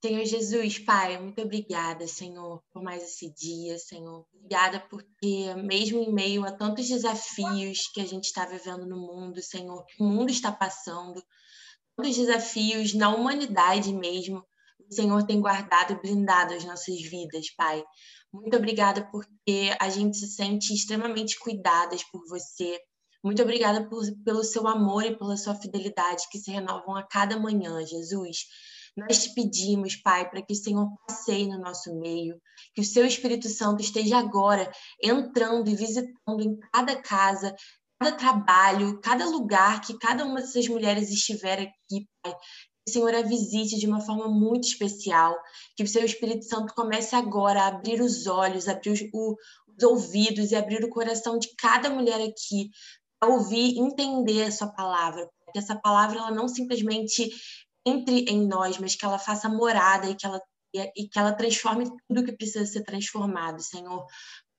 Senhor Jesus, Pai, muito obrigada, Senhor, por mais esse dia, Senhor. Obrigada porque, mesmo em meio a tantos desafios que a gente está vivendo no mundo, Senhor, que o mundo está passando, tantos desafios na humanidade mesmo, o Senhor tem guardado e blindado as nossas vidas, Pai. Muito obrigada porque a gente se sente extremamente cuidadas por você. Muito obrigada por, pelo seu amor e pela sua fidelidade que se renovam a cada manhã, Jesus. Nós te pedimos, Pai, para que o Senhor passeie no nosso meio, que o seu Espírito Santo esteja agora entrando e visitando em cada casa, cada trabalho, cada lugar que cada uma dessas mulheres estiver aqui, Pai. Que o Senhor a visite de uma forma muito especial, que o seu Espírito Santo comece agora a abrir os olhos, abrir os, o, os ouvidos e abrir o coração de cada mulher aqui para ouvir, entender a sua palavra, que essa palavra ela não simplesmente entre em nós, mas que ela faça morada e que ela, e que ela transforme tudo que precisa ser transformado, Senhor.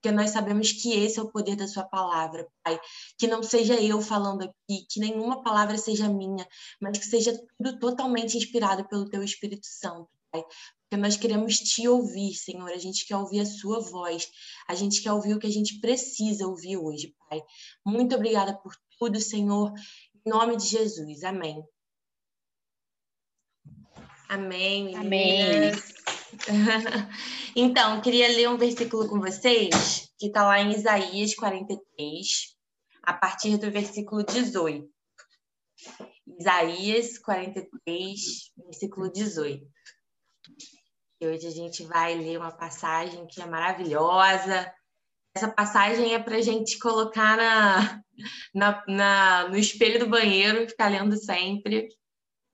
Porque nós sabemos que esse é o poder da Sua palavra, Pai. Que não seja eu falando aqui, que nenhuma palavra seja minha, mas que seja tudo totalmente inspirado pelo Teu Espírito Santo, Pai. Porque nós queremos te ouvir, Senhor. A gente quer ouvir a Sua voz. A gente quer ouvir o que a gente precisa ouvir hoje, Pai. Muito obrigada por tudo, Senhor. Em nome de Jesus. Amém. Amém. Amém. então, queria ler um versículo com vocês, que está lá em Isaías 43, a partir do versículo 18. Isaías 43, versículo 18. E hoje a gente vai ler uma passagem que é maravilhosa. Essa passagem é para a gente colocar na, na, na, no espelho do banheiro, ficar lendo sempre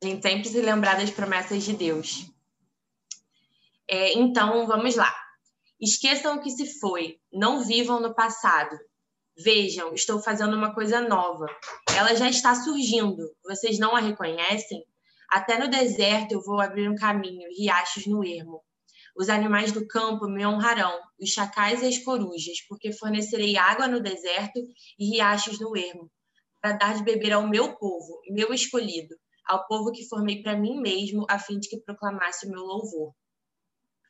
a gente sempre se lembrar das promessas de Deus. É, então, vamos lá. Esqueçam o que se foi, não vivam no passado. Vejam, estou fazendo uma coisa nova. Ela já está surgindo. Vocês não a reconhecem? Até no deserto eu vou abrir um caminho, riachos no ermo. Os animais do campo me honrarão, os chacais e as corujas, porque fornecerei água no deserto e riachos no ermo, para dar de beber ao meu povo, meu escolhido, ao povo que formei para mim mesmo, a fim de que proclamasse o meu louvor.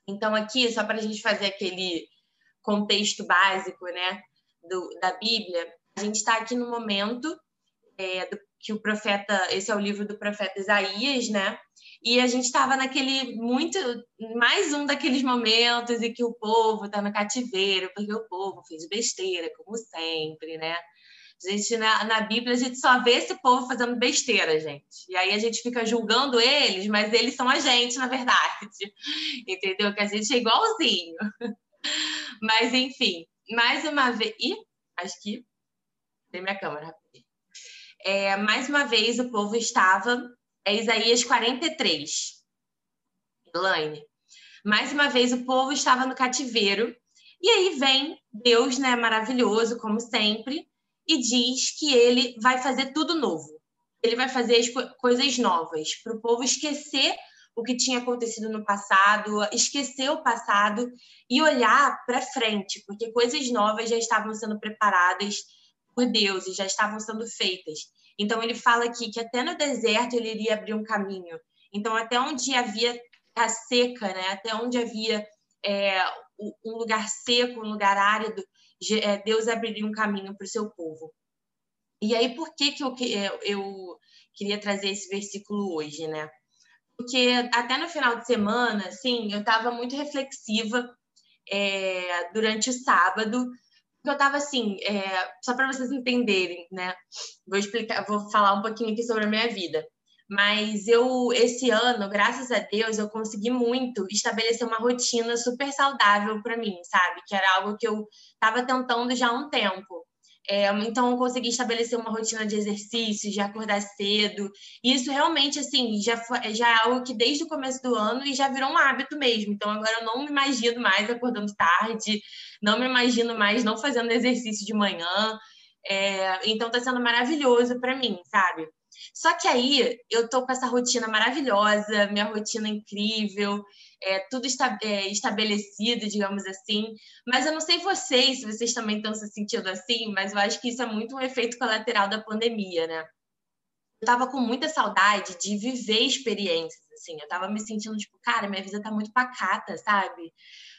Então, aqui, só para a gente fazer aquele contexto básico né, do, da Bíblia, a gente está aqui no momento é, do, que o profeta, esse é o livro do profeta Isaías, né? E a gente estava naquele muito, mais um daqueles momentos em que o povo está no cativeiro, porque o povo fez besteira, como sempre, né? A gente, na, na Bíblia, a gente só vê esse povo fazendo besteira, gente. E aí a gente fica julgando eles, mas eles são a gente, na verdade. Entendeu? Que a gente é igualzinho. Mas, enfim, mais uma vez. Ih, acho que. Tem minha câmera. É, mais uma vez, o povo estava. É Isaías 43. Elaine. Mais uma vez, o povo estava no cativeiro. E aí vem Deus, né, maravilhoso, como sempre, e diz que ele vai fazer tudo novo. Ele vai fazer as coisas novas para o povo esquecer o que tinha acontecido no passado, esquecer o passado e olhar para frente, porque coisas novas já estavam sendo preparadas por Deus e já estavam sendo feitas. Então ele fala aqui que até no deserto ele iria abrir um caminho. Então até onde havia a seca, né? Até onde havia é, um lugar seco, um lugar árido, Deus abriria um caminho para o seu povo. E aí, por que, que eu, é, eu queria trazer esse versículo hoje, né? Porque até no final de semana, assim, eu estava muito reflexiva é, durante o sábado, porque eu estava assim, é, só para vocês entenderem, né? Vou explicar, vou falar um pouquinho aqui sobre a minha vida. Mas eu, esse ano, graças a Deus, eu consegui muito estabelecer uma rotina super saudável para mim, sabe? Que era algo que eu estava tentando já há um tempo. É, então, eu consegui estabelecer uma rotina de exercícios, de acordar cedo. E isso realmente, assim, já, já é algo que desde o começo do ano e já virou um hábito mesmo. Então, agora eu não me imagino mais acordando tarde, não me imagino mais não fazendo exercício de manhã. É, então, está sendo maravilhoso para mim, sabe? Só que aí eu tô com essa rotina maravilhosa, minha rotina incrível, é, tudo está, é, estabelecido, digamos assim. Mas eu não sei vocês, se vocês também estão se sentindo assim, mas eu acho que isso é muito um efeito colateral da pandemia, né? eu tava com muita saudade de viver experiências, assim. Eu tava me sentindo, tipo, cara, minha vida tá muito pacata, sabe?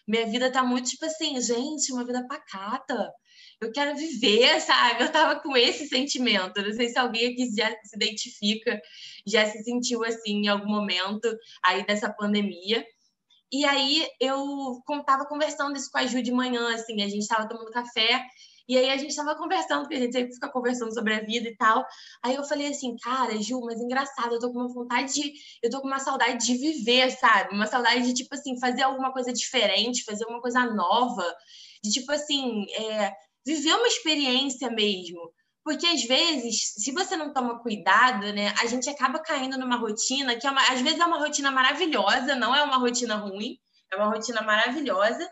Minha vida tá muito, tipo assim, gente, uma vida pacata. Eu quero viver, sabe? Eu tava com esse sentimento. Não sei se alguém aqui já se identifica, já se sentiu assim em algum momento aí dessa pandemia. E aí eu estava conversando isso com a Ju de manhã, assim, a gente estava tomando café e aí a gente estava conversando, porque a gente sempre fica conversando sobre a vida e tal. Aí eu falei assim, cara, Ju, mas engraçado, eu tô com uma vontade de. Eu tô com uma saudade de viver, sabe? Uma saudade de, tipo assim, fazer alguma coisa diferente, fazer uma coisa nova. De, tipo assim, é, viver uma experiência mesmo. Porque às vezes, se você não toma cuidado, né, a gente acaba caindo numa rotina que é uma, às vezes é uma rotina maravilhosa, não é uma rotina ruim, é uma rotina maravilhosa,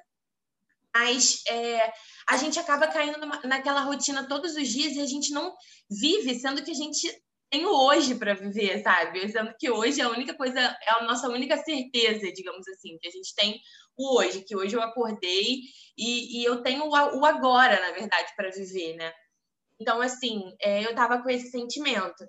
mas é, a gente acaba caindo numa, naquela rotina todos os dias e a gente não vive, sendo que a gente tem o hoje para viver, sabe? Sendo que hoje é a única coisa, é a nossa única certeza, digamos assim, que a gente tem o hoje, que hoje eu acordei e, e eu tenho o, agora, na verdade, para viver, né? Então, assim, é, eu tava com esse sentimento.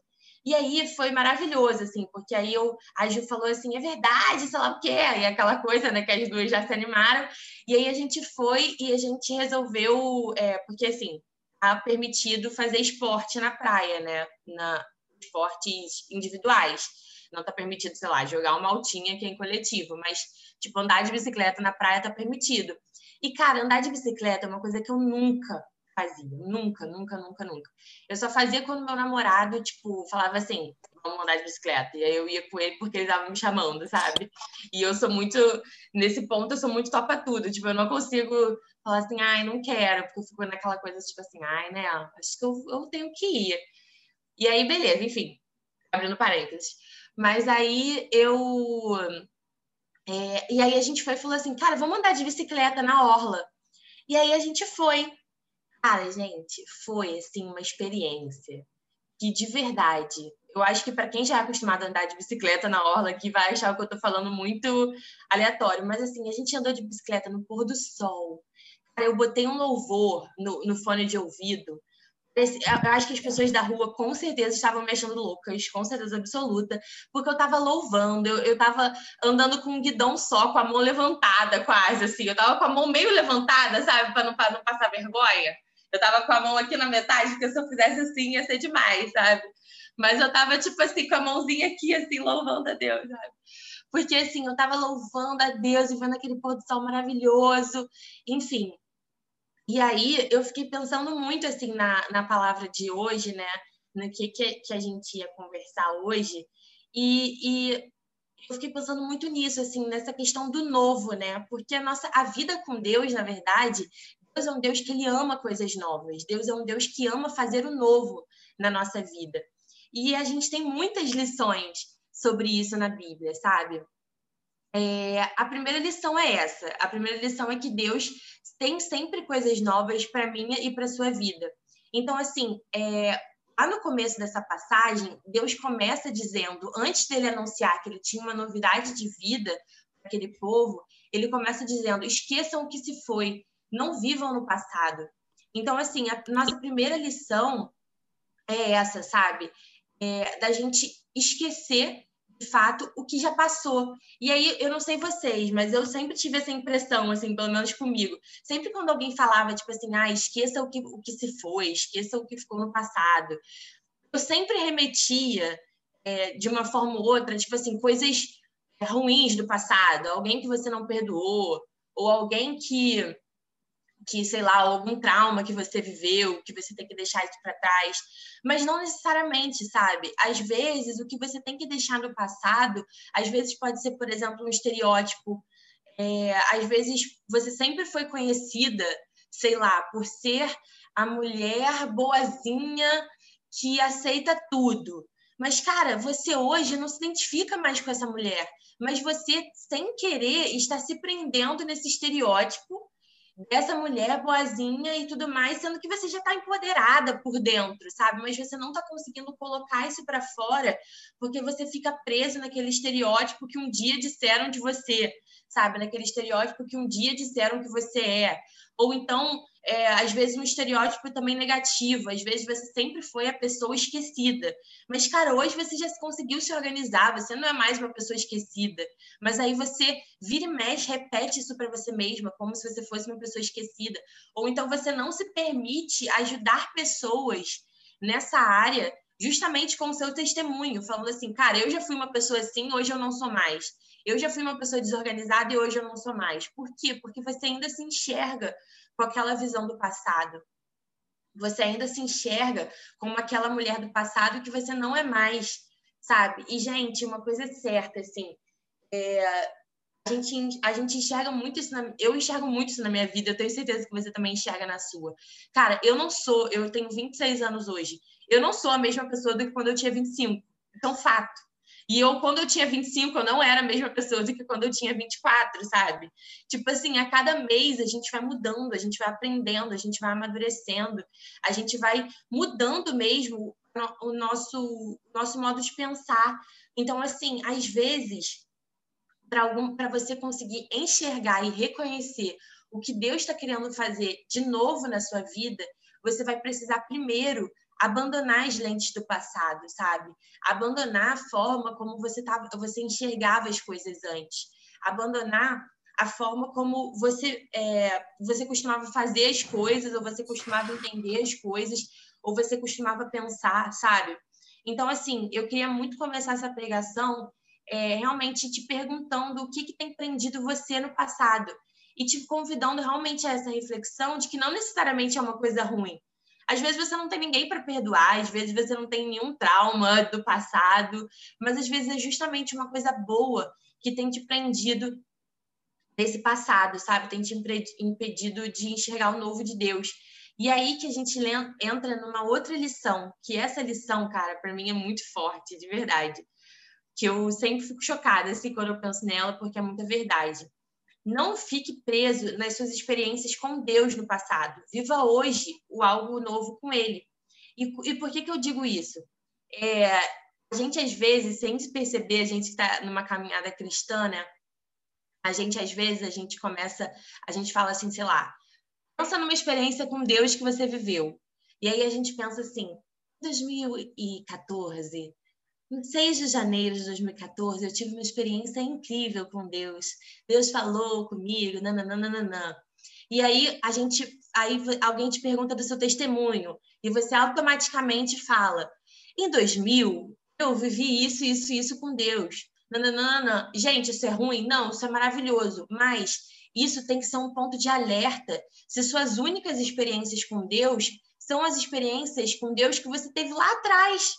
E aí foi maravilhoso, assim, porque aí eu, a Ju falou assim, é verdade, sei lá o quê, e aquela coisa, né, que as duas já se animaram. E aí a gente foi e a gente resolveu, é, porque assim, tá permitido fazer esporte na praia, né, na esportes individuais. Não tá permitido, sei lá, jogar uma altinha que é em coletivo, mas, tipo, andar de bicicleta na praia tá permitido. E, cara, andar de bicicleta é uma coisa que eu nunca fazia. Nunca, nunca, nunca, nunca. Eu só fazia quando meu namorado, tipo, falava assim, vamos andar de bicicleta. E aí eu ia com ele porque ele tava me chamando, sabe? E eu sou muito, nesse ponto, eu sou muito topa tudo. Tipo, eu não consigo falar assim, ai, não quero, porque eu fico naquela coisa, tipo assim, ai, né, acho que eu, eu tenho que ir. E aí, beleza, enfim, abrindo parênteses. Mas aí eu. É, e aí a gente foi e falou assim, cara, vamos andar de bicicleta na orla. E aí a gente foi. Cara, gente, foi assim uma experiência que de verdade, eu acho que para quem já é acostumado a andar de bicicleta na orla aqui vai achar que eu tô falando muito aleatório, mas assim, a gente andou de bicicleta no pôr do sol. Cara, eu botei um louvor no, no fone de ouvido. Eu acho que as pessoas da rua com certeza estavam me achando loucas, com certeza absoluta, porque eu tava louvando, eu, eu tava andando com um guidão só, com a mão levantada quase, assim, eu tava com a mão meio levantada, sabe, para não, não passar vergonha. Eu tava com a mão aqui na metade, porque se eu fizesse assim ia ser demais, sabe? Mas eu tava, tipo assim, com a mãozinha aqui, assim, louvando a Deus, sabe? Porque, assim, eu tava louvando a Deus e vendo aquele pôr do sol maravilhoso, enfim. E aí eu fiquei pensando muito, assim, na, na palavra de hoje, né? No que, que, que a gente ia conversar hoje. E, e eu fiquei pensando muito nisso, assim, nessa questão do novo, né? Porque a nossa a vida com Deus, na verdade, Deus é um Deus que ele ama coisas novas. Deus é um Deus que ama fazer o novo na nossa vida. E a gente tem muitas lições sobre isso na Bíblia, sabe? É, a primeira lição é essa. A primeira lição é que Deus tem sempre coisas novas para minha e para sua vida. Então, assim, é, lá no começo dessa passagem, Deus começa dizendo, antes dele anunciar que ele tinha uma novidade de vida para aquele povo, ele começa dizendo: esqueçam o que se foi, não vivam no passado. Então, assim, a nossa primeira lição é essa, sabe? É, da gente esquecer de fato o que já passou. E aí, eu não sei vocês, mas eu sempre tive essa impressão, assim, pelo menos comigo. Sempre quando alguém falava, tipo assim, ah, esqueça o que, o que se foi, esqueça o que ficou no passado. Eu sempre remetia, é, de uma forma ou outra, tipo assim, coisas ruins do passado, alguém que você não perdoou, ou alguém que que, sei lá, algum trauma que você viveu, que você tem que deixar isso para trás, mas não necessariamente, sabe? Às vezes, o que você tem que deixar no passado, às vezes pode ser, por exemplo, um estereótipo. É, às vezes, você sempre foi conhecida, sei lá, por ser a mulher boazinha que aceita tudo. Mas, cara, você hoje não se identifica mais com essa mulher, mas você, sem querer, está se prendendo nesse estereótipo dessa mulher boazinha e tudo mais, sendo que você já está empoderada por dentro, sabe? Mas você não está conseguindo colocar isso para fora porque você fica preso naquele estereótipo que um dia disseram de você, sabe? Naquele estereótipo que um dia disseram que você é. Ou então, é, às vezes, um estereótipo também negativo. Às vezes, você sempre foi a pessoa esquecida. Mas, cara, hoje você já conseguiu se organizar. Você não é mais uma pessoa esquecida. Mas aí você vira e mexe, repete isso para você mesma, como se você fosse uma pessoa esquecida. Ou então você não se permite ajudar pessoas nessa área justamente com o seu testemunho, falando assim, cara, eu já fui uma pessoa assim, hoje eu não sou mais. Eu já fui uma pessoa desorganizada e hoje eu não sou mais. Por quê? Porque você ainda se enxerga com aquela visão do passado. Você ainda se enxerga como aquela mulher do passado que você não é mais, sabe? E, gente, uma coisa é certa, assim, é, a, gente, a gente enxerga muito isso, na, eu enxergo muito isso na minha vida, eu tenho certeza que você também enxerga na sua. Cara, eu não sou, eu tenho 26 anos hoje, eu não sou a mesma pessoa do que quando eu tinha 25. Então, fato. E eu, quando eu tinha 25, eu não era a mesma pessoa do que quando eu tinha 24, sabe? Tipo assim, a cada mês a gente vai mudando, a gente vai aprendendo, a gente vai amadurecendo, a gente vai mudando mesmo o nosso, nosso modo de pensar. Então, assim, às vezes, para você conseguir enxergar e reconhecer o que Deus está querendo fazer de novo na sua vida, você vai precisar primeiro abandonar as lentes do passado, sabe? Abandonar a forma como você tava, você enxergava as coisas antes, abandonar a forma como você é, você costumava fazer as coisas, ou você costumava entender as coisas, ou você costumava pensar, sabe? Então, assim, eu queria muito começar essa pregação é, realmente te perguntando o que, que tem prendido você no passado e te convidando realmente a essa reflexão de que não necessariamente é uma coisa ruim, às vezes você não tem ninguém para perdoar, às vezes você não tem nenhum trauma do passado, mas às vezes é justamente uma coisa boa que tem te prendido nesse passado, sabe? Tem te impedido de enxergar o novo de Deus. E aí que a gente entra numa outra lição, que essa lição, cara, para mim é muito forte, de verdade. Que eu sempre fico chocada assim quando eu penso nela, porque é muita verdade. Não fique preso nas suas experiências com Deus no passado. Viva hoje o algo novo com Ele. E, e por que, que eu digo isso? É, a gente, às vezes, sem se perceber, a gente está numa caminhada cristã, né? A gente, às vezes, a gente começa, a gente fala assim, sei lá, pensa numa experiência com Deus que você viveu. E aí a gente pensa assim, 2014, em 6 de janeiro de 2014, eu tive uma experiência incrível com Deus. Deus falou comigo, nananana. E aí a gente, aí alguém te pergunta do seu testemunho e você automaticamente fala: "Em 2000, eu vivi isso, isso, isso com Deus". Nananana. Gente, isso é ruim? Não, isso é maravilhoso, mas isso tem que ser um ponto de alerta. Se suas únicas experiências com Deus são as experiências com Deus que você teve lá atrás,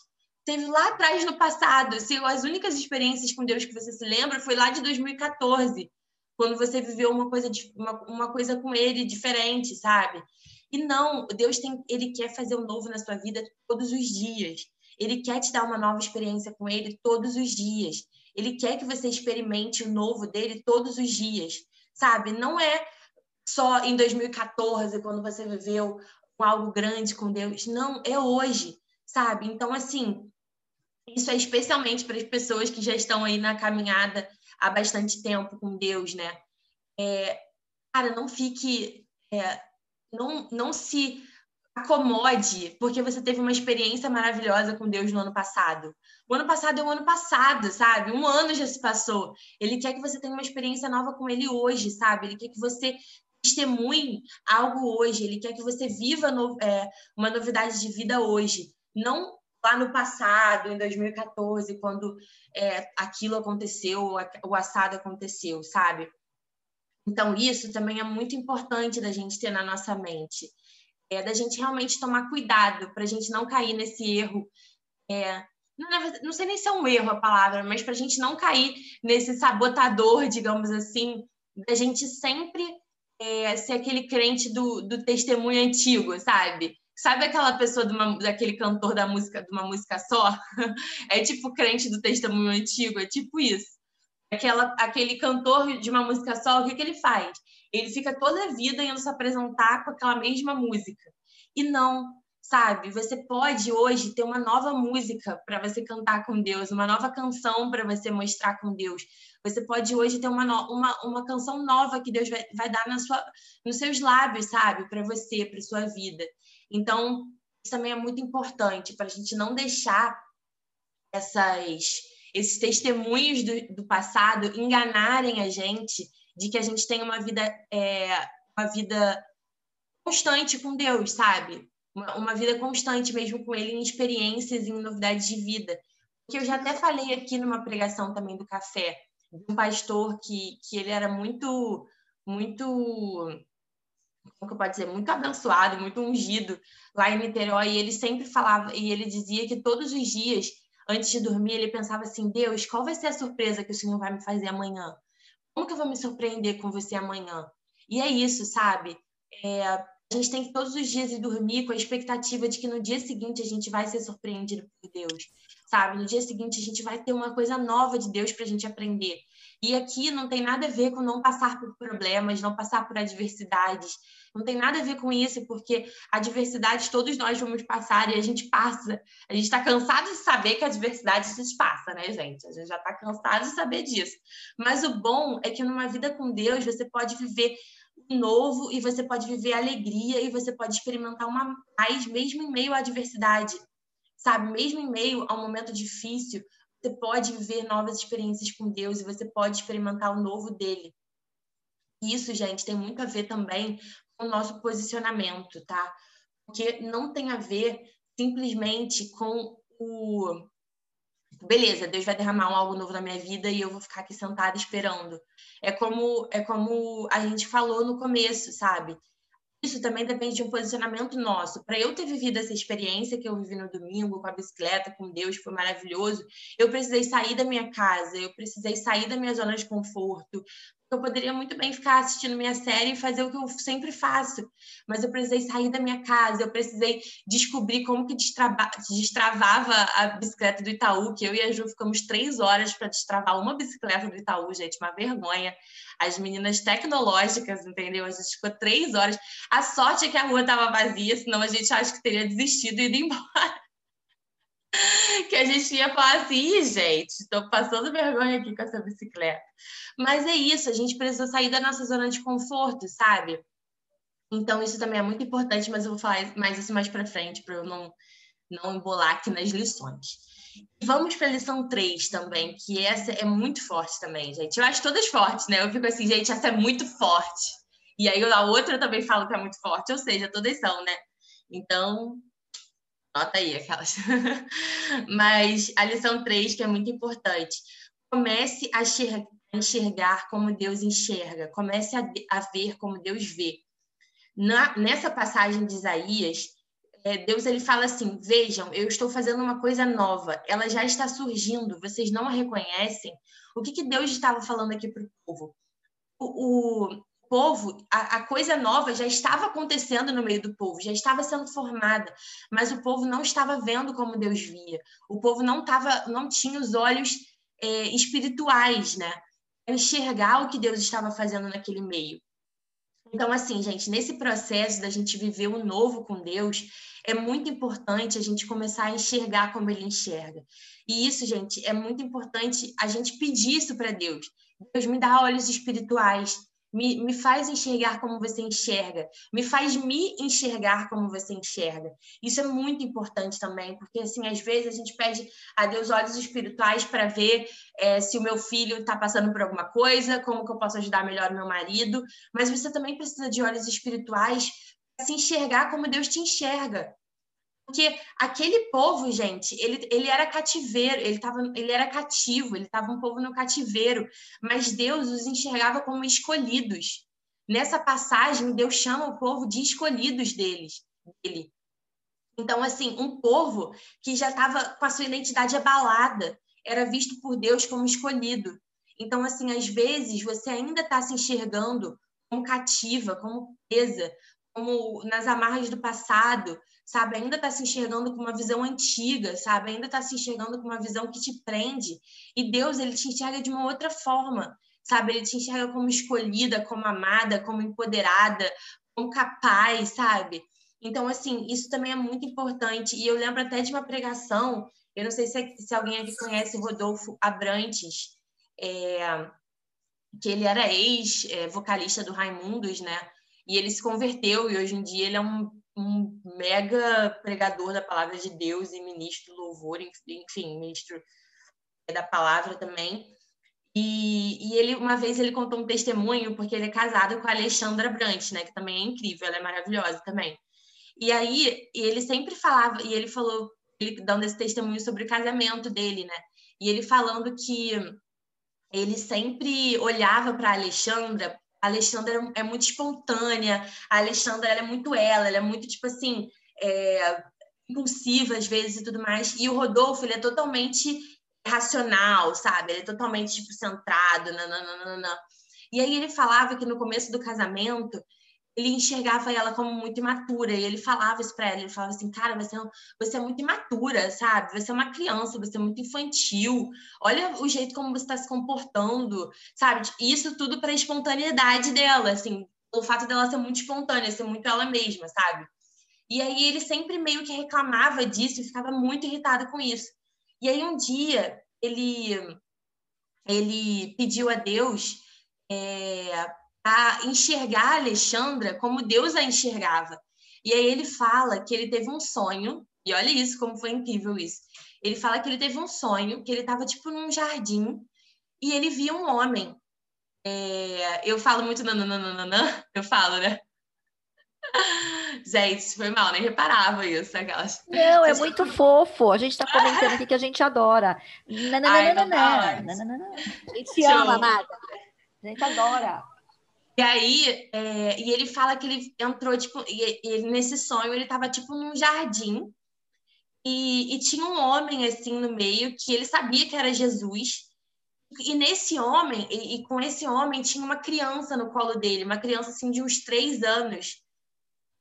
teve lá atrás no passado. Se as únicas experiências com Deus que você se lembra foi lá de 2014, quando você viveu uma coisa, uma, uma coisa com Ele diferente, sabe? E não, Deus tem, Ele quer fazer o um novo na sua vida todos os dias. Ele quer te dar uma nova experiência com Ele todos os dias. Ele quer que você experimente o novo dele todos os dias, sabe? Não é só em 2014, quando você viveu algo grande com Deus. Não, é hoje, sabe? Então, assim, isso é especialmente para as pessoas que já estão aí na caminhada há bastante tempo com Deus, né? É, cara, não fique. É, não, não se acomode porque você teve uma experiência maravilhosa com Deus no ano passado. O ano passado é o ano passado, sabe? Um ano já se passou. Ele quer que você tenha uma experiência nova com Ele hoje, sabe? Ele quer que você testemunhe algo hoje. Ele quer que você viva no, é, uma novidade de vida hoje. Não lá no passado, em 2014, quando é, aquilo aconteceu, o assado aconteceu, sabe? Então, isso também é muito importante da gente ter na nossa mente. É da gente realmente tomar cuidado para a gente não cair nesse erro. É, não, sei nem se é um erro a palavra, mas para a gente não cair nesse sabotador, digamos assim, da gente sempre é, ser aquele crente do, do testemunho antigo, sabe? Sabe aquela pessoa uma, daquele cantor da música, de uma música só? É tipo crente do testemunho antigo, é tipo isso. Aquela, aquele cantor de uma música só, o que, que ele faz? Ele fica toda a vida indo se apresentar com aquela mesma música. E não, sabe? Você pode hoje ter uma nova música para você cantar com Deus, uma nova canção para você mostrar com Deus. Você pode hoje ter uma, uma, uma canção nova que Deus vai, vai dar na sua, nos seus lábios, sabe? Para você, para sua vida. Então, isso também é muito importante para a gente não deixar essas, esses testemunhos do, do, passado enganarem a gente de que a gente tem uma vida, é, uma vida constante com Deus, sabe? Uma, uma vida constante mesmo com Ele em experiências, em novidades de vida. Que eu já até falei aqui numa pregação também do café, de um pastor que, que ele era muito, muito que eu posso dizer, muito abençoado, muito ungido lá em Niterói, e ele sempre falava, e ele dizia que todos os dias, antes de dormir, ele pensava assim: Deus, qual vai ser a surpresa que o Senhor vai me fazer amanhã? Como que eu vou me surpreender com você amanhã? E é isso, sabe? É, a gente tem que todos os dias ir dormir com a expectativa de que no dia seguinte a gente vai ser surpreendido por Deus, sabe? No dia seguinte a gente vai ter uma coisa nova de Deus para a gente aprender. E aqui não tem nada a ver com não passar por problemas, não passar por adversidades. Não tem nada a ver com isso, porque a diversidade todos nós vamos passar e a gente passa. A gente está cansado de saber que a diversidade se passa, né, gente? A gente já está cansado de saber disso. Mas o bom é que numa vida com Deus você pode viver novo e você pode viver alegria e você pode experimentar uma paz mesmo em meio à adversidade. Sabe, mesmo em meio a um momento difícil, você pode viver novas experiências com Deus e você pode experimentar o novo dele. Isso, gente, tem muito a ver também o nosso posicionamento, tá? Porque não tem a ver simplesmente com o beleza, Deus vai derramar algo novo na minha vida e eu vou ficar aqui sentada esperando. É como é como a gente falou no começo, sabe? Isso também depende de um posicionamento nosso. Para eu ter vivido essa experiência que eu vivi no domingo com a bicicleta, com Deus, foi maravilhoso. Eu precisei sair da minha casa, eu precisei sair da minha zona de conforto, eu poderia muito bem ficar assistindo minha série e fazer o que eu sempre faço, mas eu precisei sair da minha casa, eu precisei descobrir como que destrava, destravava a bicicleta do Itaú, que eu e a Ju ficamos três horas para destravar uma bicicleta do Itaú, gente, uma vergonha. As meninas tecnológicas, entendeu? A gente ficou três horas. A sorte é que a rua estava vazia, senão a gente acho que teria desistido e ido embora. que a gente ia falar assim, gente, estou passando vergonha aqui com essa bicicleta. Mas é isso, a gente precisa sair da nossa zona de conforto, sabe? Então, isso também é muito importante, mas eu vou falar mais isso mais para frente, para eu não, não embolar aqui nas lições. Vamos para a lição 3 também, que essa é muito forte também, gente. Eu acho todas fortes, né? Eu fico assim, gente, essa é muito forte. E aí a outra eu também falo que é muito forte, ou seja, todas são, né? Então, Nota aí aquelas. Mas a lição 3, que é muito importante. Comece a enxergar como Deus enxerga. Comece a, ver como Deus vê. Na, nessa passagem de Isaías, é, Deus ele fala assim: Vejam, eu estou fazendo uma coisa nova, ela já está surgindo, vocês não a reconhecem. O que, que Deus estava falando aqui para o povo? O, povo, a, a, coisa nova já estava acontecendo no meio do povo, já estava sendo formada, mas o povo não estava vendo como Deus via. O povo não tava, não tinha os olhos é, espirituais, né? Enxergar o que Deus estava fazendo naquele meio. Então, assim, gente, nesse processo da gente viver o novo com Deus, é muito importante a gente começar a enxergar como Ele enxerga. E isso, gente, é muito importante a gente pedir isso para Deus. Deus me dá olhos espirituais, me, me faz enxergar como você enxerga, me faz me enxergar como você enxerga. Isso é muito importante também, porque assim, às vezes a gente pede a Deus olhos espirituais para ver é, se o meu filho está passando por alguma coisa, como que eu posso ajudar melhor o meu marido, mas você também precisa de olhos espirituais para se enxergar como Deus te enxerga. Porque aquele povo, gente, ele, ele era cativeiro, ele, tava, ele era cativo, ele estava um povo no cativeiro, mas Deus os enxergava como escolhidos. Nessa passagem, Deus chama o povo de escolhidos deles, dele. Então, assim, um povo que já estava com a sua identidade abalada, era visto por Deus como escolhido. Então, assim, às vezes você ainda está se enxergando como cativa, como presa, como nas amarras do passado, sabe? Ainda está se enxergando com uma visão antiga, sabe? Ainda está se enxergando com uma visão que te prende. E Deus, ele te enxerga de uma outra forma, sabe? Ele te enxerga como escolhida, como amada, como empoderada, como capaz, sabe? Então, assim, isso também é muito importante. E eu lembro até de uma pregação, eu não sei se, se alguém aqui conhece Rodolfo Abrantes, é, que ele era ex-vocalista do Raimundos, né? E ele se converteu e hoje em dia ele é um, um mega pregador da palavra de Deus e ministro do louvor, enfim, ministro da palavra também. E, e, ele uma vez ele contou um testemunho porque ele é casado com a Alexandra Brant, né, que também é incrível, ela é maravilhosa também. E aí ele sempre falava e ele falou, ele dando esse testemunho sobre o casamento dele, né? E ele falando que ele sempre olhava para Alexandra a Alexandra é muito espontânea, a Alexandra é muito ela, ela é muito, tipo assim, é, impulsiva às vezes e tudo mais. E o Rodolfo, ele é totalmente racional, sabe? Ele é totalmente, tipo, centrado, nananana. E aí ele falava que no começo do casamento, ele enxergava ela como muito imatura e ele falava isso para ela, ele falava assim, cara, você é, você é muito imatura, sabe? Você é uma criança, você é muito infantil. Olha o jeito como você está se comportando, sabe? Isso tudo para a espontaneidade dela, assim, o fato dela ser muito espontânea, ser muito ela mesma, sabe? E aí ele sempre meio que reclamava disso e ficava muito irritado com isso. E aí um dia ele ele pediu a Deus é, a enxergar a Alexandra como Deus a enxergava. E aí ele fala que ele teve um sonho, e olha isso, como foi incrível isso. Ele fala que ele teve um sonho, que ele estava tipo num jardim, e ele via um homem. É... Eu falo muito nananana, eu falo, né? Gente, foi mal, nem reparava isso. Aquelas... Não, é muito fofo. A gente está comentando aqui que a gente adora. Nananana. A gente se ama, amada. A gente adora. E aí, é, e ele fala que ele entrou, tipo, e, nesse sonho ele estava tipo, num jardim, e, e, tinha um homem, assim, no meio, que ele sabia que era Jesus, e nesse homem, e, e, com esse homem, tinha uma criança no colo dele, uma criança, assim, de uns três anos,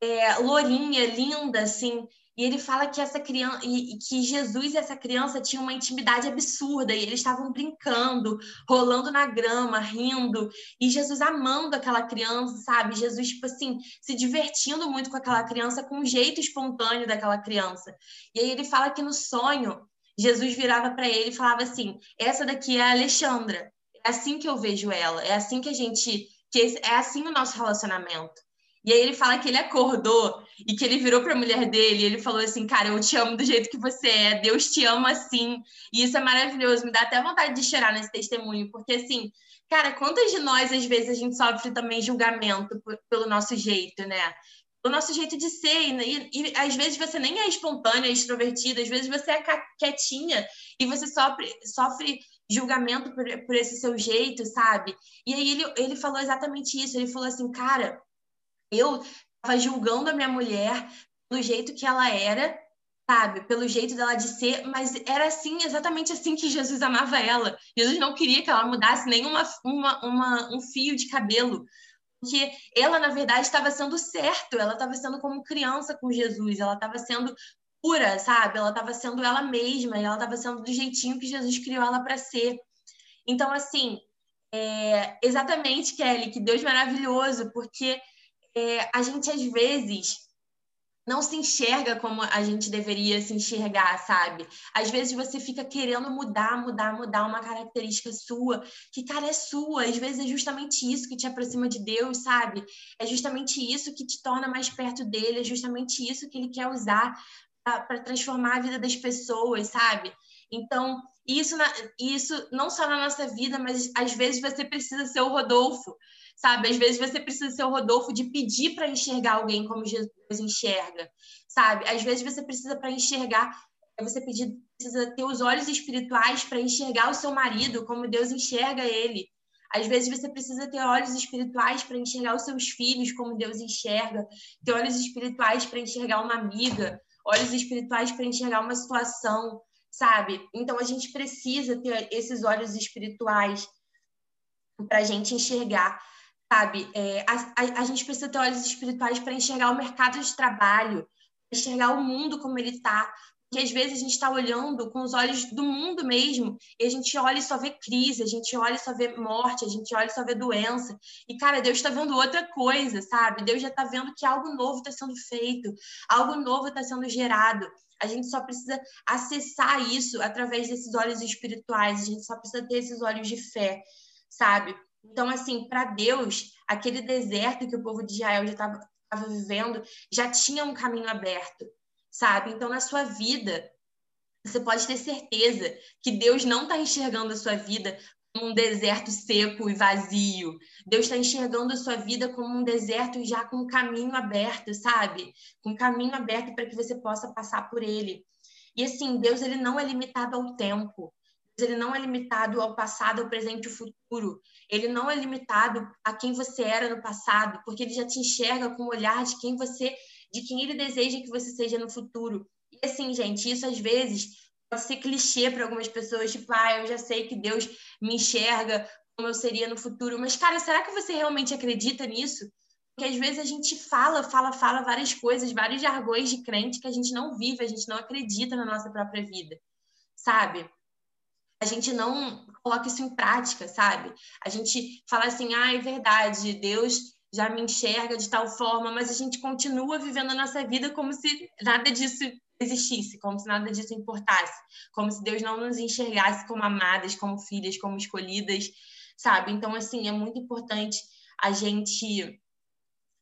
é, lourinha, linda, assim, e ele fala que essa criança e, que Jesus e essa criança tinham uma intimidade absurda e eles estavam brincando, rolando na grama, rindo, e Jesus amando aquela criança, sabe? Jesus tipo assim, se divertindo muito com aquela criança com um jeito espontâneo daquela criança. E aí ele fala que no sonho Jesus virava para ele e falava assim: "Essa daqui é a Alexandra. É assim que eu vejo ela, é assim que a gente que é assim o nosso relacionamento. E aí ele fala que ele acordou e que ele virou para a mulher dele e ele falou assim: Cara, eu te amo do jeito que você é, Deus te ama assim. E isso é maravilhoso, me dá até vontade de chorar nesse testemunho, porque assim, cara, quantas de nós às vezes a gente sofre também julgamento pelo nosso jeito, né? Pelo nosso jeito de ser. E, e, e às vezes você nem é espontânea, extrovertida, às vezes você é quietinha e você sofre, sofre julgamento por, por esse seu jeito, sabe? E aí ele, ele falou exatamente isso. Ele falou assim, cara eu estava julgando a minha mulher pelo jeito que ela era, sabe? Pelo jeito dela de ser, mas era assim, exatamente assim que Jesus amava ela. Jesus não queria que ela mudasse nem uma, uma, um fio de cabelo. Porque ela, na verdade, estava sendo certo, ela estava sendo como criança com Jesus, ela estava sendo pura, sabe? Ela estava sendo ela mesma, ela estava sendo do jeitinho que Jesus criou ela para ser. Então, assim, é, exatamente, Kelly, que Deus maravilhoso, porque é, a gente às vezes não se enxerga como a gente deveria se enxergar, sabe? Às vezes você fica querendo mudar, mudar, mudar uma característica sua, que, cara, é sua. Às vezes é justamente isso que te aproxima de Deus, sabe? É justamente isso que te torna mais perto dele, é justamente isso que ele quer usar para transformar a vida das pessoas, sabe? Então, isso, na, isso não só na nossa vida, mas às vezes você precisa ser o Rodolfo sabe? Às vezes você precisa ser o Rodolfo de pedir para enxergar alguém como Jesus enxerga, sabe? Às vezes você precisa para enxergar, você precisa ter os olhos espirituais para enxergar o seu marido como Deus enxerga ele. Às vezes você precisa ter olhos espirituais para enxergar os seus filhos como Deus enxerga, ter olhos espirituais para enxergar uma amiga, olhos espirituais para enxergar uma situação, sabe? Então a gente precisa ter esses olhos espirituais para a gente enxergar sabe? É, a, a, a, gente precisa ter olhos espirituais para enxergar o mercado de trabalho, enxergar o mundo como ele está. Porque às vezes a gente está olhando com os olhos do mundo mesmo, e a gente olha e só vê crise, a gente olha e só vê morte, a gente olha e só vê doença. E, cara, Deus está vendo outra coisa, sabe? Deus já está vendo que algo novo está sendo feito, algo novo está sendo gerado. A gente só precisa acessar isso através desses olhos espirituais, a gente só precisa ter esses olhos de fé, sabe? Então, assim, para Deus, aquele deserto que o povo de Israel já estava vivendo já tinha um caminho aberto, sabe? Então, na sua vida, você pode ter certeza que Deus não está enxergando a sua vida como um deserto seco e vazio. Deus está enxergando a sua vida como um deserto já com um caminho aberto, sabe? Com um caminho aberto para que você possa passar por ele. E assim, Deus ele não é limitado ao tempo. Ele não é limitado ao passado, ao presente e ao futuro. Ele não é limitado a quem você era no passado, porque ele já te enxerga com o olhar de quem você, de quem ele deseja que você seja no futuro. E assim, gente, isso às vezes pode ser clichê para algumas pessoas, tipo, ah, eu já sei que Deus me enxerga como eu seria no futuro. Mas, cara, será que você realmente acredita nisso? Porque às vezes a gente fala, fala, fala várias coisas, vários jargões de crente que a gente não vive, a gente não acredita na nossa própria vida, sabe? A gente não coloca isso em prática, sabe? A gente fala assim, ah, é verdade, Deus já me enxerga de tal forma, mas a gente continua vivendo a nossa vida como se nada disso existisse, como se nada disso importasse, como se Deus não nos enxergasse como amadas, como filhas, como escolhidas, sabe? Então, assim, é muito importante a gente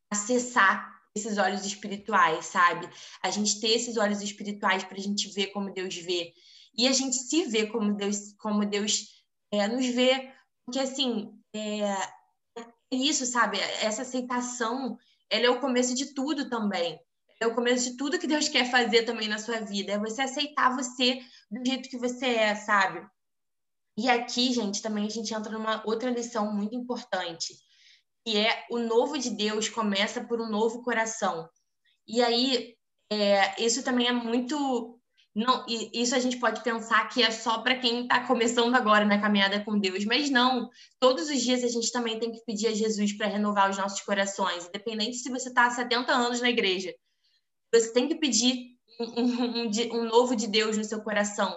acessar esses olhos espirituais, sabe? A gente ter esses olhos espirituais para a gente ver como Deus vê e a gente se vê como Deus, como Deus é, nos vê, porque assim é, é isso, sabe? Essa aceitação, ela é o começo de tudo também. É o começo de tudo que Deus quer fazer também na sua vida. É você aceitar você do jeito que você é, sabe? E aqui, gente, também a gente entra numa outra lição muito importante, que é o novo de Deus começa por um novo coração. E aí, é, isso também é muito. Não, isso a gente pode pensar que é só para quem está começando agora na caminhada com Deus, mas não. Todos os dias a gente também tem que pedir a Jesus para renovar os nossos corações, independente se você está há 70 anos na igreja. Você tem que pedir um, um, um, novo de Deus no seu coração.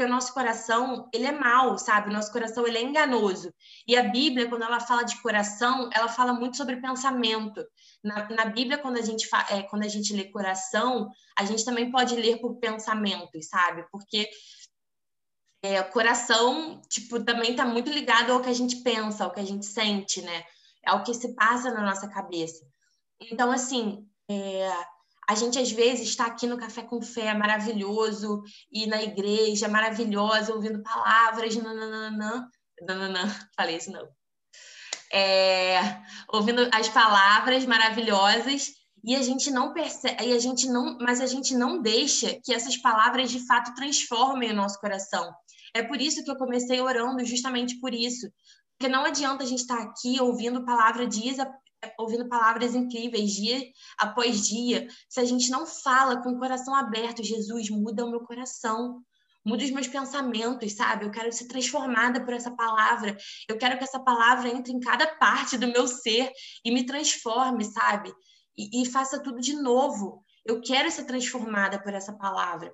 O nosso coração, ele é mau, sabe? O nosso coração, ele é enganoso. E a Bíblia, quando ela fala de coração, ela fala muito sobre pensamento. Na, na Bíblia, quando a, gente é, quando a gente lê coração, a gente também pode ler por pensamentos, sabe? Porque é, o coração, tipo, também está muito ligado ao que a gente pensa, ao que a gente sente, né? Ao que se passa na nossa cabeça. Então, assim, é, a gente às vezes está aqui no Café com Fé, maravilhoso, e na igreja, maravilhosa, ouvindo palavras, nananã, nananã, falei isso não. É, ouvindo as palavras maravilhosas e a gente não percebe, e a gente não, mas a gente não deixa que essas palavras de fato transformem o nosso coração. É por isso que eu comecei orando, justamente por isso. Porque não adianta a gente estar aqui ouvindo palavra de Isa ouvindo palavras incríveis dia após dia, se a gente não fala com o coração aberto, Jesus, muda o meu coração, muda os meus pensamentos, sabe? Eu quero ser transformada por essa palavra, eu quero que essa palavra entre em cada parte do meu ser e me transforme, sabe? E, e faça tudo de novo. Eu quero ser transformada por essa palavra.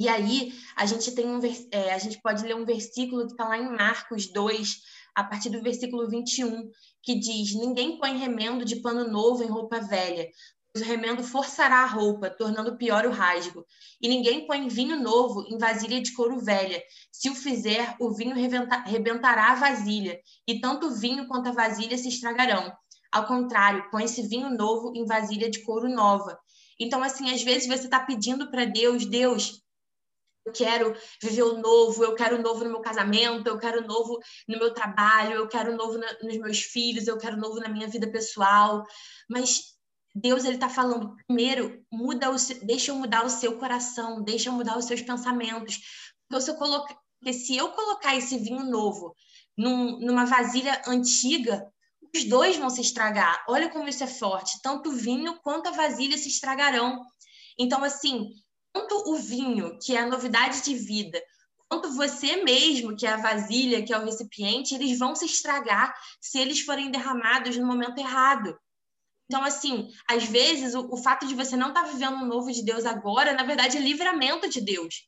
E aí, a gente tem um é, a gente pode ler um versículo que está lá em Marcos 2, a partir do versículo 21, que diz: Ninguém põe remendo de pano novo em roupa velha, pois o remendo forçará a roupa, tornando pior o rasgo. E ninguém põe vinho novo em vasilha de couro velha. Se o fizer, o vinho rebentará a vasilha, e tanto o vinho quanto a vasilha se estragarão. Ao contrário, põe-se vinho novo em vasilha de couro nova. Então, assim, às vezes você está pedindo para Deus, Deus, eu quero viver o novo, eu quero o novo no meu casamento, eu quero o novo no meu trabalho, eu quero o novo na, nos meus filhos, eu quero o novo na minha vida pessoal. Mas Deus ele está falando primeiro, muda o, deixa eu mudar o seu coração, deixa eu mudar os seus pensamentos. Porque se eu, colocar, se eu colocar esse vinho novo num, numa vasilha antiga, os dois vão se estragar. Olha como isso é forte. Tanto o vinho quanto a vasilha se estragarão. Então, assim, tanto o vinho, que é a novidade de vida, quanto você mesmo, que é a vasilha, que é o recipiente, eles vão se estragar se eles forem derramados no momento errado. Então, assim, às vezes, o, o fato de você não estar tá vivendo o novo de Deus agora, na verdade, é livramento de Deus.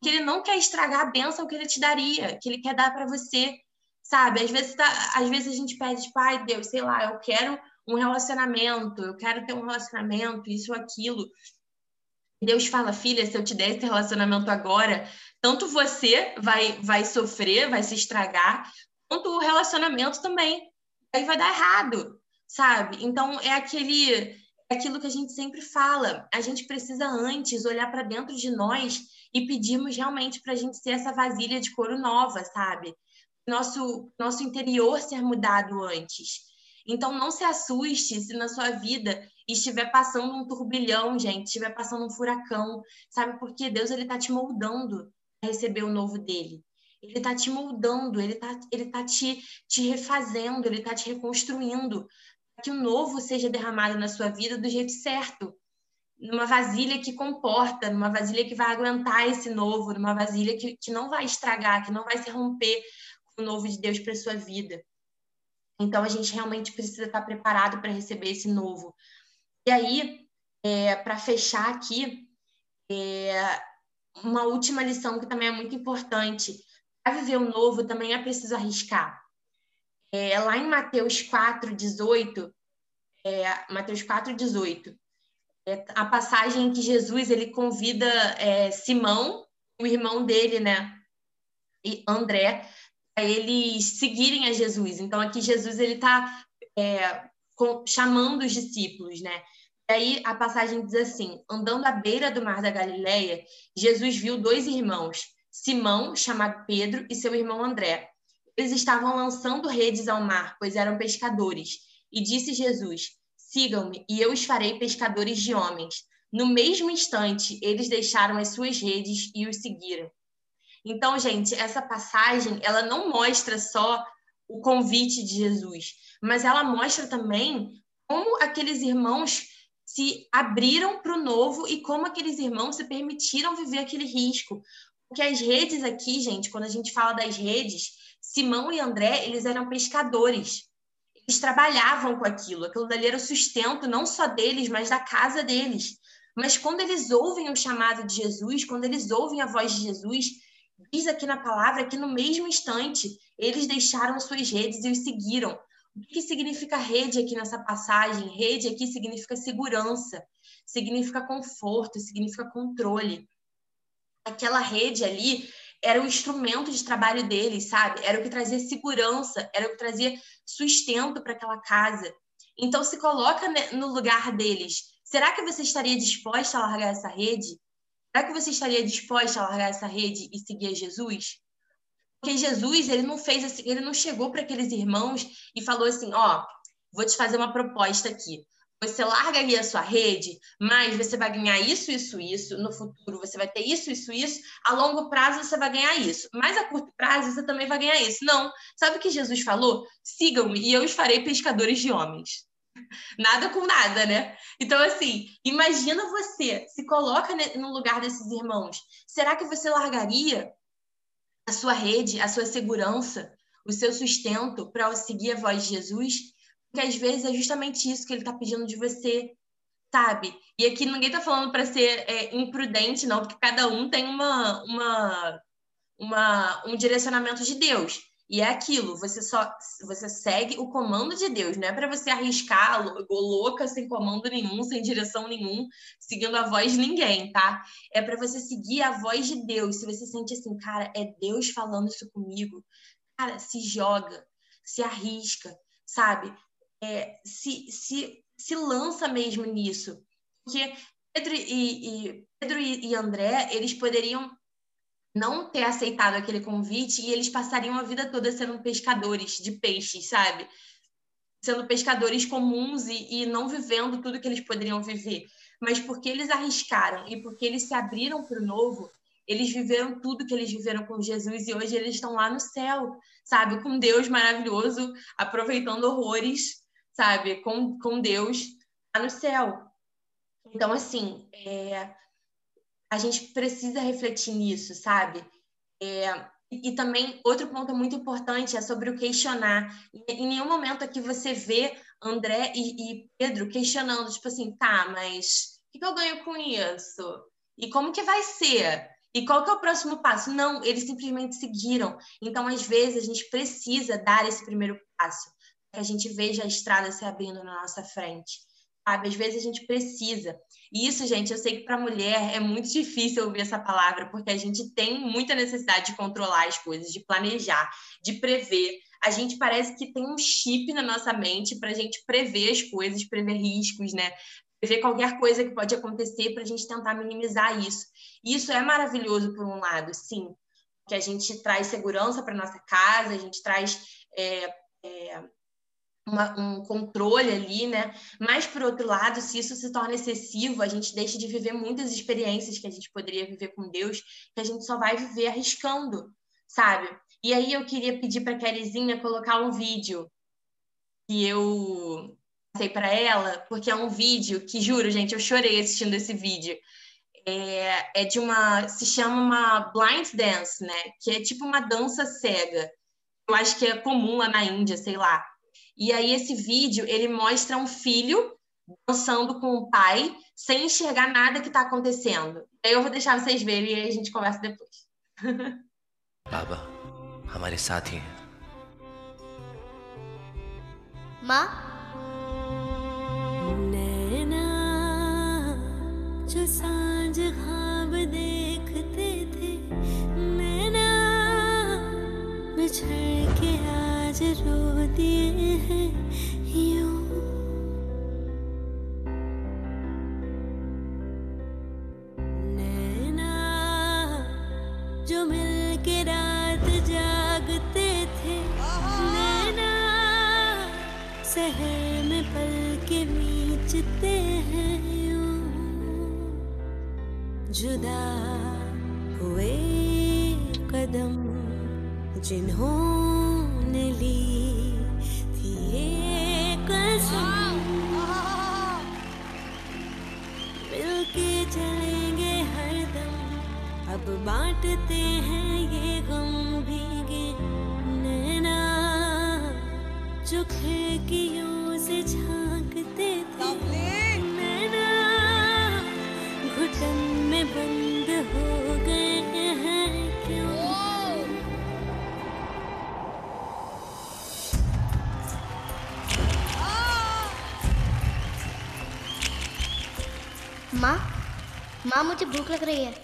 Que ele não quer estragar a bênção que ele te daria, que ele quer dar para você, sabe? Às vezes, tá, às vezes a gente pede, tipo, ai, Deus, sei lá, eu quero um relacionamento, eu quero ter um relacionamento, isso ou aquilo. Deus fala, filha, se eu te der esse relacionamento agora, tanto você vai, vai sofrer, vai se estragar, quanto o relacionamento também. Aí vai dar errado, sabe? Então é aquele é aquilo que a gente sempre fala. A gente precisa antes olhar para dentro de nós e pedirmos realmente para a gente ser essa vasilha de couro nova, sabe? Nosso nosso interior ser mudado antes. Então não se assuste se na sua vida estiver passando um turbilhão, gente, estiver passando um furacão, sabe? Porque Deus ele tá te moldando a receber o novo dele. Ele tá te moldando, ele tá, ele tá te, te refazendo, ele tá te reconstruindo para que o novo seja derramado na sua vida do jeito certo. Numa vasilha que comporta, numa vasilha que vai aguentar esse novo, numa vasilha que, que não vai estragar, que não vai se romper com o novo de Deus para sua vida. Então a gente realmente precisa estar preparado para receber esse novo. E aí, é, para fechar aqui, é, uma última lição que também é muito importante. Para viver o novo também é preciso arriscar. É, lá em Mateus 4, 18, é, Mateus 4, 18, é, a passagem em que Jesus ele convida é, Simão, o irmão dele, né, e André, para eles seguirem a Jesus. Então aqui Jesus ele está é, chamando os discípulos, né? E aí a passagem diz assim: andando à beira do mar da Galileia, Jesus viu dois irmãos, Simão, chamado Pedro, e seu irmão André. Eles estavam lançando redes ao mar, pois eram pescadores. E disse Jesus: Sigam-me, e eu os farei pescadores de homens. No mesmo instante, eles deixaram as suas redes e os seguiram. Então, gente, essa passagem, ela não mostra só o convite de Jesus, mas ela mostra também como aqueles irmãos se abriram para o novo e como aqueles irmãos se permitiram viver aquele risco. Porque as redes aqui, gente, quando a gente fala das redes, Simão e André, eles eram pescadores. Eles trabalhavam com aquilo. Aquilo dali era o sustento não só deles, mas da casa deles. Mas quando eles ouvem o chamado de Jesus, quando eles ouvem a voz de Jesus, Diz aqui na palavra que no mesmo instante eles deixaram suas redes e os seguiram. O que significa rede aqui nessa passagem? Rede aqui significa segurança, significa conforto, significa controle. Aquela rede ali era o instrumento de trabalho deles, sabe? Era o que trazia segurança, era o que trazia sustento para aquela casa. Então se coloca no lugar deles. Será que você estaria disposta a largar essa rede? Será que você estaria disposta a largar essa rede e seguir a Jesus? Porque Jesus, ele não fez assim, ele não chegou para aqueles irmãos e falou assim: Ó, vou te fazer uma proposta aqui. Você larga aí a sua rede, mas você vai ganhar isso, isso, isso. No futuro você vai ter isso, isso, isso. A longo prazo você vai ganhar isso. Mas a curto prazo você também vai ganhar isso. Não. Sabe o que Jesus falou? Sigam-me e eu os farei pescadores de homens. Nada com nada, né? Então, assim, imagina você, se coloca no lugar desses irmãos. Será que você largaria a sua rede, a sua segurança, o seu sustento para seguir a voz de Jesus? Porque às vezes é justamente isso que ele está pedindo de você, sabe? E aqui ninguém está falando para ser é, imprudente, não, porque cada um tem uma, uma, uma, um direcionamento de Deus. E é aquilo, você só você segue o comando de Deus, não é para você arriscar louca sem comando nenhum, sem direção nenhum, seguindo a voz de ninguém, tá? É para você seguir a voz de Deus. Se você sente assim, cara, é Deus falando isso comigo, cara, se joga, se arrisca, sabe? É, se, se, se lança mesmo nisso. Porque Pedro e, e Pedro e André, eles poderiam não ter aceitado aquele convite e eles passariam a vida toda sendo pescadores de peixes, sabe? Sendo pescadores comuns e, e não vivendo tudo que eles poderiam viver. Mas porque eles arriscaram e porque eles se abriram para o novo, eles viveram tudo que eles viveram com Jesus e hoje eles estão lá no céu, sabe? Com Deus maravilhoso, aproveitando horrores, sabe? Com, com Deus lá no céu. Então, assim, é, a gente precisa refletir nisso, sabe? É, e, também outro ponto muito importante é sobre o questionar. Em nenhum momento aqui você vê André e, e Pedro questionando, tipo assim, tá, mas o que, que eu ganho com isso? E como que vai ser? E qual que é o próximo passo? Não, eles simplesmente seguiram. Então, às vezes, a gente precisa dar esse primeiro passo, que a gente veja a estrada se abrindo na nossa frente sabe? Às vezes a gente precisa. E isso, gente, eu sei que para mulher é muito difícil ouvir essa palavra, porque a gente tem muita necessidade de controlar as coisas, de planejar, de prever. a gente parece que tem um chip na nossa mente para a gente prever as coisas, prever riscos, né? Prever qualquer coisa que pode acontecer para a gente tentar minimizar isso. E isso é maravilhoso por um lado, sim, que a gente traz segurança para nossa casa, a gente traz é, é, uma, um controle ali, né? Mas, por outro lado, se isso se torna excessivo, a gente deixa de viver muitas experiências que a gente poderia viver com Deus, que a gente só vai viver arriscando, sabe? E aí eu queria pedir para a Kerizinha colocar um vídeo que eu passei para ela, porque é um vídeo que, juro, gente, eu chorei assistindo esse vídeo. É, é de uma. se chama uma blind dance, né? Que é tipo uma dança cega. Eu acho que é comum lá na Índia, sei lá. E aí esse vídeo, ele mostra um filho dançando com o pai, sem enxergar nada que está acontecendo. Aí eu vou deixar vocês verem e aí a gente conversa depois. बाबा हमारे साथ ही हैं माँ नैना जो सांझ ख्वाब देखते थे नैना बिछड़ के आज रो दिए हैं यूँ। नैना, जो मिल के रात जागते थे। नैना, शहर में पल के बीचते हैं यूँ। जुदा हुए कदम जिन्होंने थी कसम। मिलके चलेंगे हरदम अब बांटते हैं ये गम। भूख लग रही है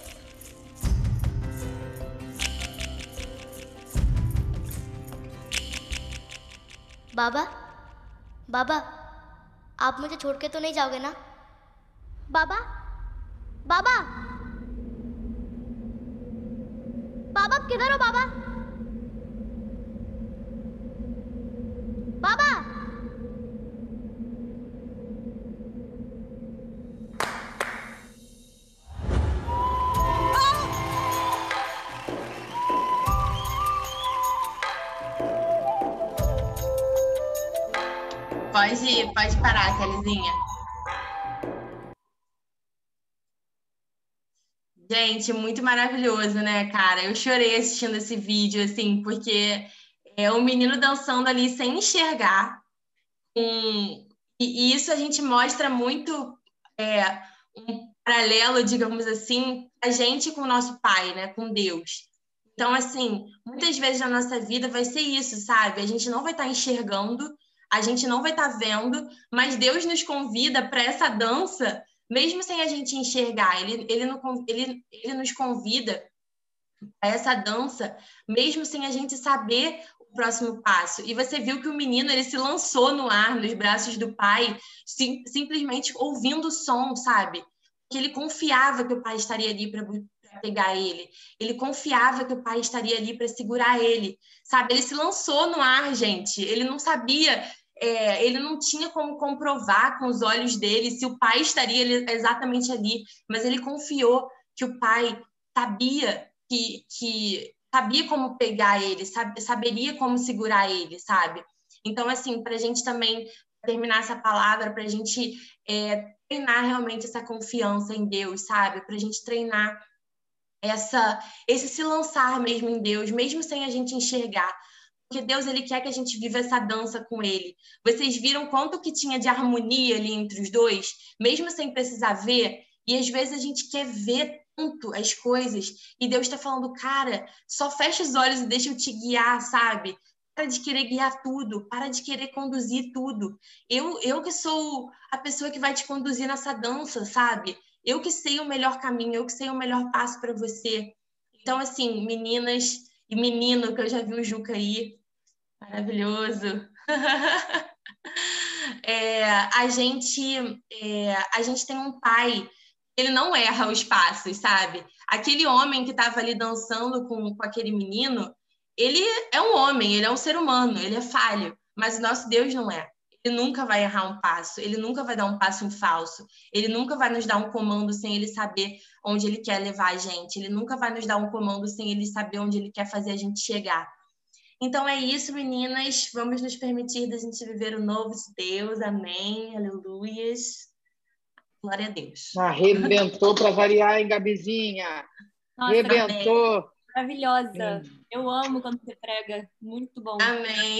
बाबा बाबा, आप मुझे छोड़ के तो नहीं जाओगे ना? बाबा Pode, parar, Kelizinha. Gente, muito maravilhoso, né, cara? Eu chorei assistindo esse vídeo, assim, porque é um menino dançando ali sem enxergar. Um, e, isso a gente mostra muito é, um paralelo, digamos assim, a gente com o nosso pai, né, com Deus. Então, assim, muitas vezes na nossa vida vai ser isso, sabe? A gente não vai estar enxergando, a gente não vai estar vendo, mas Deus nos convida para essa dança, mesmo sem a gente enxergar. Ele, ele, no, ele, ele nos convida para essa dança, mesmo sem a gente saber o próximo passo. E você viu que o menino ele se lançou no ar, nos braços do pai, sim, simplesmente ouvindo o som, sabe? Que ele confiava que o pai estaria ali para pegar ele. Ele confiava que o pai estaria ali para segurar ele, sabe? Ele se lançou no ar, gente. Ele não sabia é, ele não tinha como comprovar com os olhos dele se o pai estaria exatamente ali, mas ele confiou que o pai sabia que, que sabia como pegar ele, sab, saberia como segurar ele, sabe? Então, assim, para a gente também terminar essa palavra, para a gente é, treinar realmente essa confiança em Deus, sabe? Para a gente treinar essa, esse se lançar mesmo em Deus, mesmo sem a gente enxergar, porque Deus ele quer que a gente viva essa dança com ele. Vocês viram quanto que tinha de harmonia ali entre os dois, mesmo sem precisar ver? E às vezes a gente quer ver tanto as coisas e Deus está falando, cara, só fecha os olhos e deixa eu te guiar, sabe? Para de querer guiar tudo, para de querer conduzir tudo. Eu, eu que sou a pessoa que vai te conduzir nessa dança, sabe? Eu que sei o melhor caminho, eu que sei o melhor passo para você. Então, assim, meninas e menino, que eu já vi o Juca aí, Maravilhoso. É, a gente é, a gente tem um pai ele não erra os passos sabe aquele homem que estava ali dançando com, com aquele menino ele é um homem ele é um ser humano ele é falho mas o nosso Deus não é ele nunca vai errar um passo, ele nunca vai dar um passo em falso, ele nunca vai nos dar um comando sem ele saber onde ele quer levar a gente, ele nunca vai nos dar um comando sem ele saber onde ele quer fazer a gente chegar. Então é isso, meninas. Vamos nos permitir da gente viver o novo de Deus. Amém. Aleluias. Glória a Deus. Arrebentou para variar, hein, Gabizinha? Nossa, Arrebentou. Maravilhosa. Eu amo quando você prega. Muito bom. Amém.